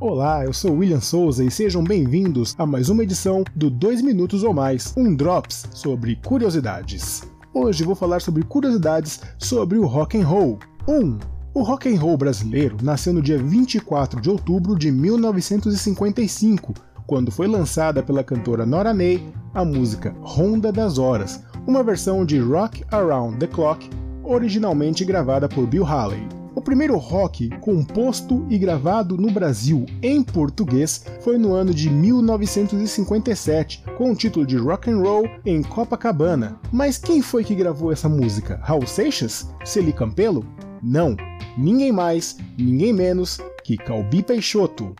Olá, eu sou William Souza e sejam bem-vindos a mais uma edição do 2 Minutos ou Mais, um Drops sobre curiosidades. Hoje vou falar sobre curiosidades sobre o rock and roll. 1. Um, o rock and roll brasileiro nasceu no dia 24 de outubro de 1955, quando foi lançada pela cantora Nora Ney a música Ronda das Horas, uma versão de Rock Around the Clock, originalmente gravada por Bill Haley. O primeiro rock composto e gravado no Brasil em português foi no ano de 1957, com o título de Rock and Roll em Copacabana. Mas quem foi que gravou essa música? Raul Seixas? Celi Campelo? Não, ninguém mais, ninguém menos que Calbi Peixoto.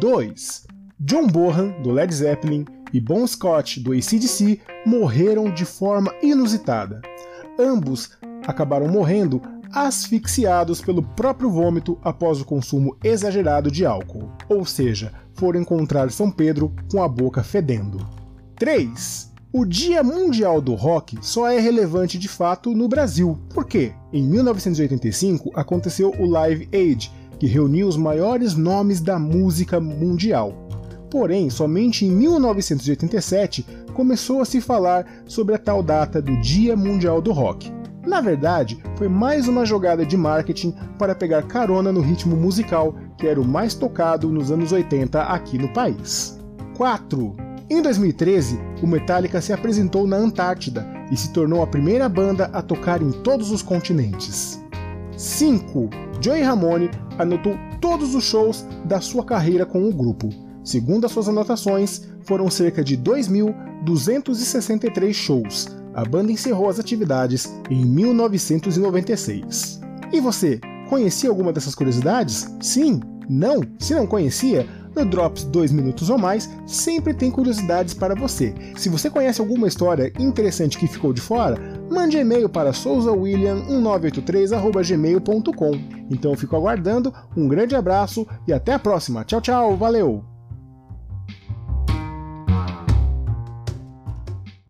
2. John Bonham, do Led Zeppelin, e Bon Scott, do ACDC, morreram de forma inusitada. Ambos acabaram morrendo asfixiados pelo próprio vômito após o consumo exagerado de álcool, ou seja, foram encontrar São Pedro com a boca fedendo. 3. O Dia Mundial do Rock só é relevante de fato no Brasil. Por quê? Em 1985 aconteceu o Live Aid, que reuniu os maiores nomes da música mundial. Porém, somente em 1987 começou a se falar sobre a tal data do Dia Mundial do Rock. Na verdade, foi mais uma jogada de marketing para pegar carona no ritmo musical que era o mais tocado nos anos 80 aqui no país. 4. Em 2013, o Metallica se apresentou na Antártida e se tornou a primeira banda a tocar em todos os continentes. 5. Joey Ramone anotou todos os shows da sua carreira com o grupo. Segundo as suas anotações, foram cerca de 2.263 shows, a banda encerrou as atividades em 1996. E você, conhecia alguma dessas curiosidades? Sim? Não? Se não conhecia, no Drops 2 minutos ou mais sempre tem curiosidades para você. Se você conhece alguma história interessante que ficou de fora, mande e-mail para souzawilliam1983@gmail.com. Então eu fico aguardando. Um grande abraço e até a próxima. Tchau, tchau. Valeu.